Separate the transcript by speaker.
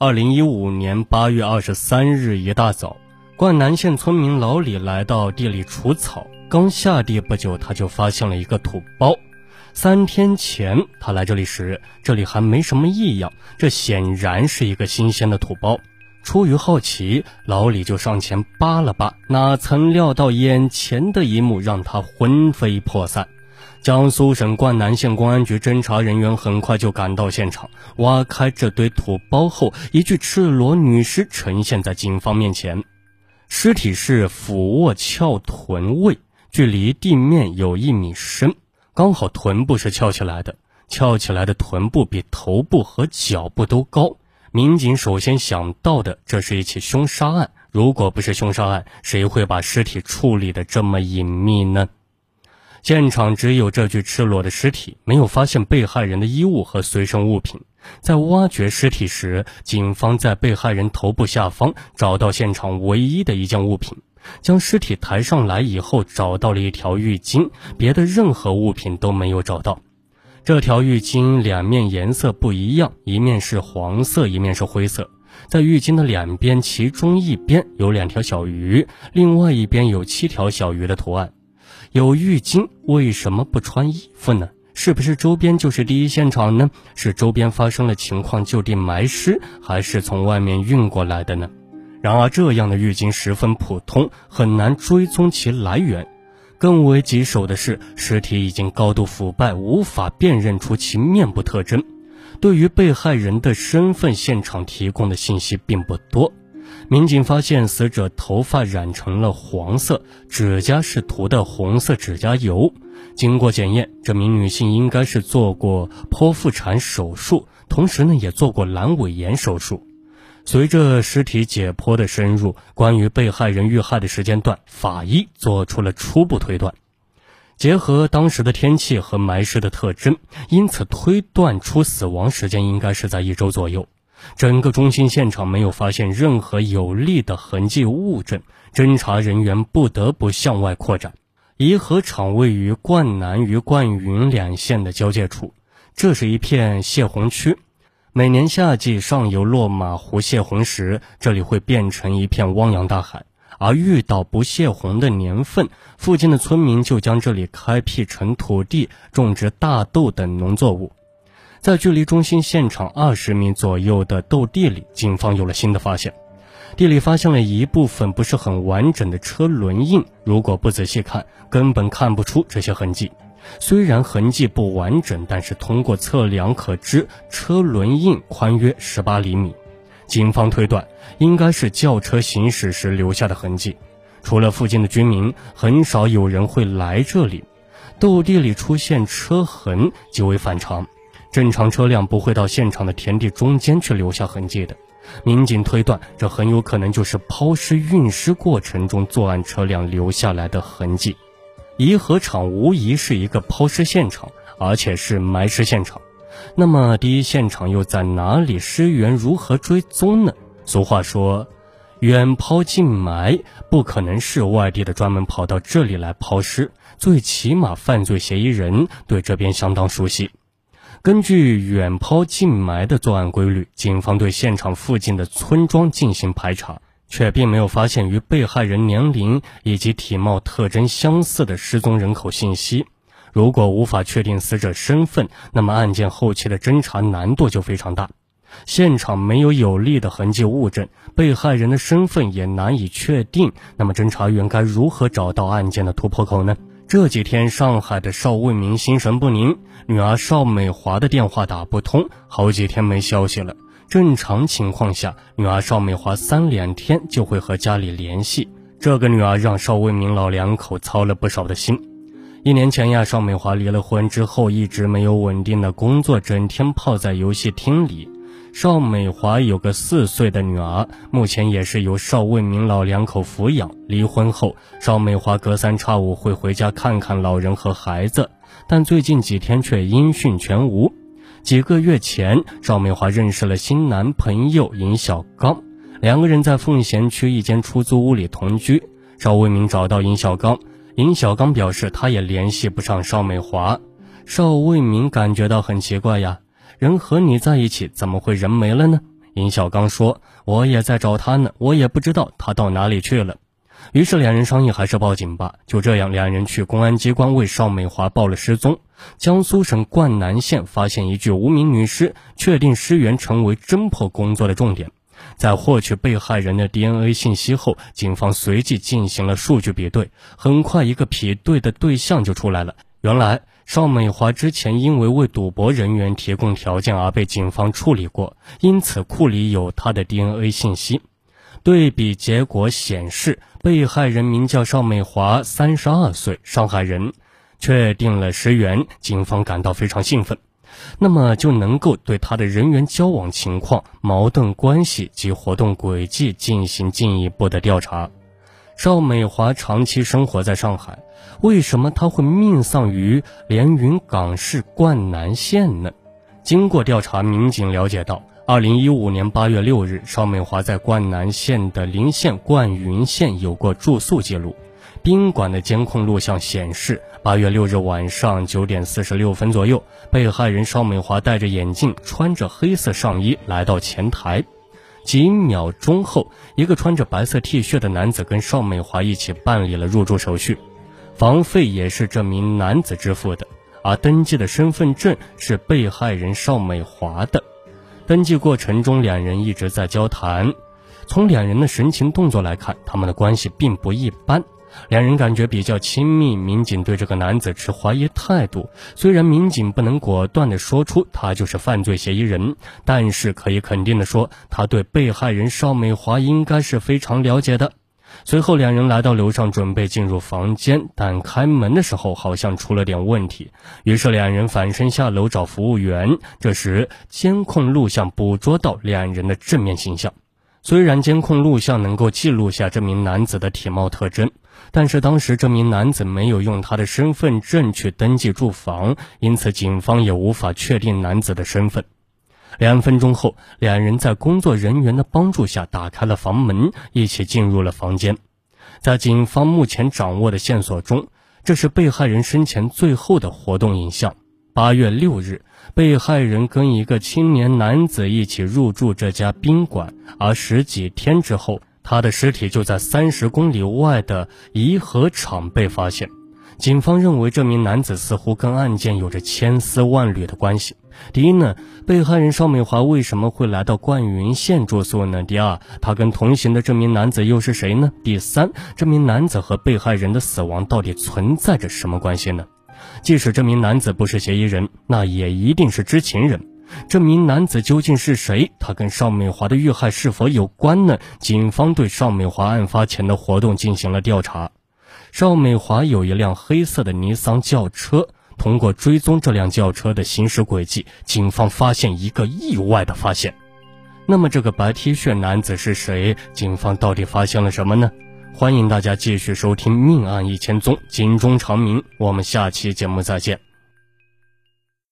Speaker 1: 二零一五年八月二十三日一大早，灌南县村民老李来到地里除草，刚下地不久，他就发现了一个土包。三天前他来这里时，这里还没什么异样，这显然是一个新鲜的土包。出于好奇，老李就上前扒了扒，哪曾料到眼前的一幕让他魂飞魄散。江苏省灌南县公安局侦查人员很快就赶到现场，挖开这堆土包后，一具赤裸女尸呈现在警方面前。尸体是俯卧翘臀位，距离地面有一米深，刚好臀部是翘起来的。翘起来的臀部比头部和脚部都高。民警首先想到的，这是一起凶杀案。如果不是凶杀案，谁会把尸体处理的这么隐秘呢？现场只有这具赤裸的尸体，没有发现被害人的衣物和随身物品。在挖掘尸体时，警方在被害人头部下方找到现场唯一的一件物品。将尸体抬上来以后，找到了一条浴巾，别的任何物品都没有找到。这条浴巾两面颜色不一样，一面是黄色，一面是灰色。在浴巾的两边，其中一边有两条小鱼，另外一边有七条小鱼的图案。有浴巾，为什么不穿衣服呢？是不是周边就是第一现场呢？是周边发生了情况就地埋尸，还是从外面运过来的呢？然而，这样的浴巾十分普通，很难追踪其来源。更为棘手的是，尸体已经高度腐败，无法辨认出其面部特征。对于被害人的身份，现场提供的信息并不多。民警发现死者头发染成了黄色，指甲是涂的红色指甲油。经过检验，这名女性应该是做过剖腹产手术，同时呢也做过阑尾炎手术。随着尸体解剖的深入，关于被害人遇害的时间段，法医做出了初步推断。结合当时的天气和埋尸的特征，因此推断出死亡时间应该是在一周左右。整个中心现场没有发现任何有力的痕迹物证，侦查人员不得不向外扩展。颐和场位于灌南与灌云两县的交界处，这是一片泄洪区。每年夏季上游落马湖泄洪时，这里会变成一片汪洋大海。而遇到不泄洪的年份，附近的村民就将这里开辟成土地，种植大豆等农作物。在距离中心现场二十米左右的斗地里，警方有了新的发现。地里发现了一部分不是很完整的车轮印，如果不仔细看，根本看不出这些痕迹。虽然痕迹不完整，但是通过测量可知车轮印宽约十八厘米。警方推断，应该是轿车行驶时留下的痕迹。除了附近的居民，很少有人会来这里。斗地里出现车痕极为反常。正常车辆不会到现场的田地中间去留下痕迹的，民警推断这很有可能就是抛尸运尸过程中作案车辆留下来的痕迹。颐和场无疑是一个抛尸现场，而且是埋尸现场。那么第一现场又在哪里？尸源如何追踪呢？俗话说，远抛近埋，不可能是外地的专门跑到这里来抛尸，最起码犯罪嫌疑人对这边相当熟悉。根据远抛近埋的作案规律，警方对现场附近的村庄进行排查，却并没有发现与被害人年龄以及体貌特征相似的失踪人口信息。如果无法确定死者身份，那么案件后期的侦查难度就非常大。现场没有有力的痕迹物证，被害人的身份也难以确定，那么侦查员该如何找到案件的突破口呢？这几天，上海的邵卫民心神不宁，女儿邵美华的电话打不通，好几天没消息了。正常情况下，女儿邵美华三两天就会和家里联系。这个女儿让邵卫民老两口操了不少的心。一年前呀，邵美华离了婚之后，一直没有稳定的工作，整天泡在游戏厅里。邵美华有个四岁的女儿，目前也是由邵卫民老两口抚养。离婚后，邵美华隔三差五会回家看看老人和孩子，但最近几天却音讯全无。几个月前，邵美华认识了新男朋友尹小刚，两个人在奉贤区一间出租屋里同居。邵卫民找到尹小刚，尹小刚表示他也联系不上邵美华。邵卫民感觉到很奇怪呀。人和你在一起，怎么会人没了呢？殷小刚说：“我也在找他呢，我也不知道他到哪里去了。”于是两人商议还是报警吧。就这样，两人去公安机关为邵美华报了失踪。江苏省灌南县发现一具无名女尸，确定尸源成为侦破工作的重点。在获取被害人的 DNA 信息后，警方随即进行了数据比对。很快，一个匹对的对象就出来了。原来，邵美华之前因为为赌博人员提供条件而被警方处理过，因此库里有她的 DNA 信息。对比结果显示，被害人名叫邵美华，三十二岁，上海人。确定了尸源，警方感到非常兴奋，那么就能够对他的人员交往情况、矛盾关系及活动轨迹进行进一步的调查。邵美华长期生活在上海，为什么他会命丧于连云港市灌南县呢？经过调查，民警了解到，二零一五年八月六日，邵美华在灌南县的临县灌云县有过住宿记录。宾馆的监控录像显示，八月六日晚上九点四十六分左右，被害人邵美华戴着眼镜，穿着黑色上衣来到前台。几秒钟后，一个穿着白色 T 恤的男子跟邵美华一起办理了入住手续，房费也是这名男子支付的，而登记的身份证是被害人邵美华的。登记过程中，两人一直在交谈。从两人的神情动作来看，他们的关系并不一般。两人感觉比较亲密，民警对这个男子持怀疑态度。虽然民警不能果断地说出他就是犯罪嫌疑人，但是可以肯定地说，他对被害人邵美华应该是非常了解的。随后，两人来到楼上准备进入房间，但开门的时候好像出了点问题，于是两人反身下楼找服务员。这时，监控录像捕捉到两人的正面形象。虽然监控录像能够记录下这名男子的体貌特征，但是当时这名男子没有用他的身份证去登记住房，因此警方也无法确定男子的身份。两分钟后，两人在工作人员的帮助下打开了房门，一起进入了房间。在警方目前掌握的线索中，这是被害人生前最后的活动影像。八月六日，被害人跟一个青年男子一起入住这家宾馆，而十几天之后，他的尸体就在三十公里外的颐和场被发现。警方认为这名男子似乎跟案件有着千丝万缕的关系。第一呢，被害人邵美华为什么会来到灌云县住宿呢？第二，他跟同行的这名男子又是谁呢？第三，这名男子和被害人的死亡到底存在着什么关系呢？即使这名男子不是嫌疑人，那也一定是知情人。这名男子究竟是谁？他跟邵美华的遇害是否有关呢？警方对邵美华案发前的活动进行了调查。邵美华有一辆黑色的尼桑轿车，通过追踪这辆轿车的行驶轨迹，警方发现一个意外的发现。那么，这个白 T 恤男子是谁？警方到底发现了什么呢？欢迎大家继续收听《命案一千宗》，警钟长鸣。我们下期节目再见。